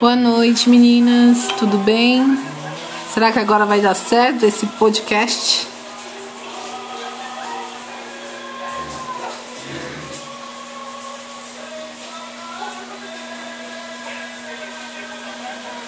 Boa noite, meninas. Tudo bem? Será que agora vai dar certo esse podcast?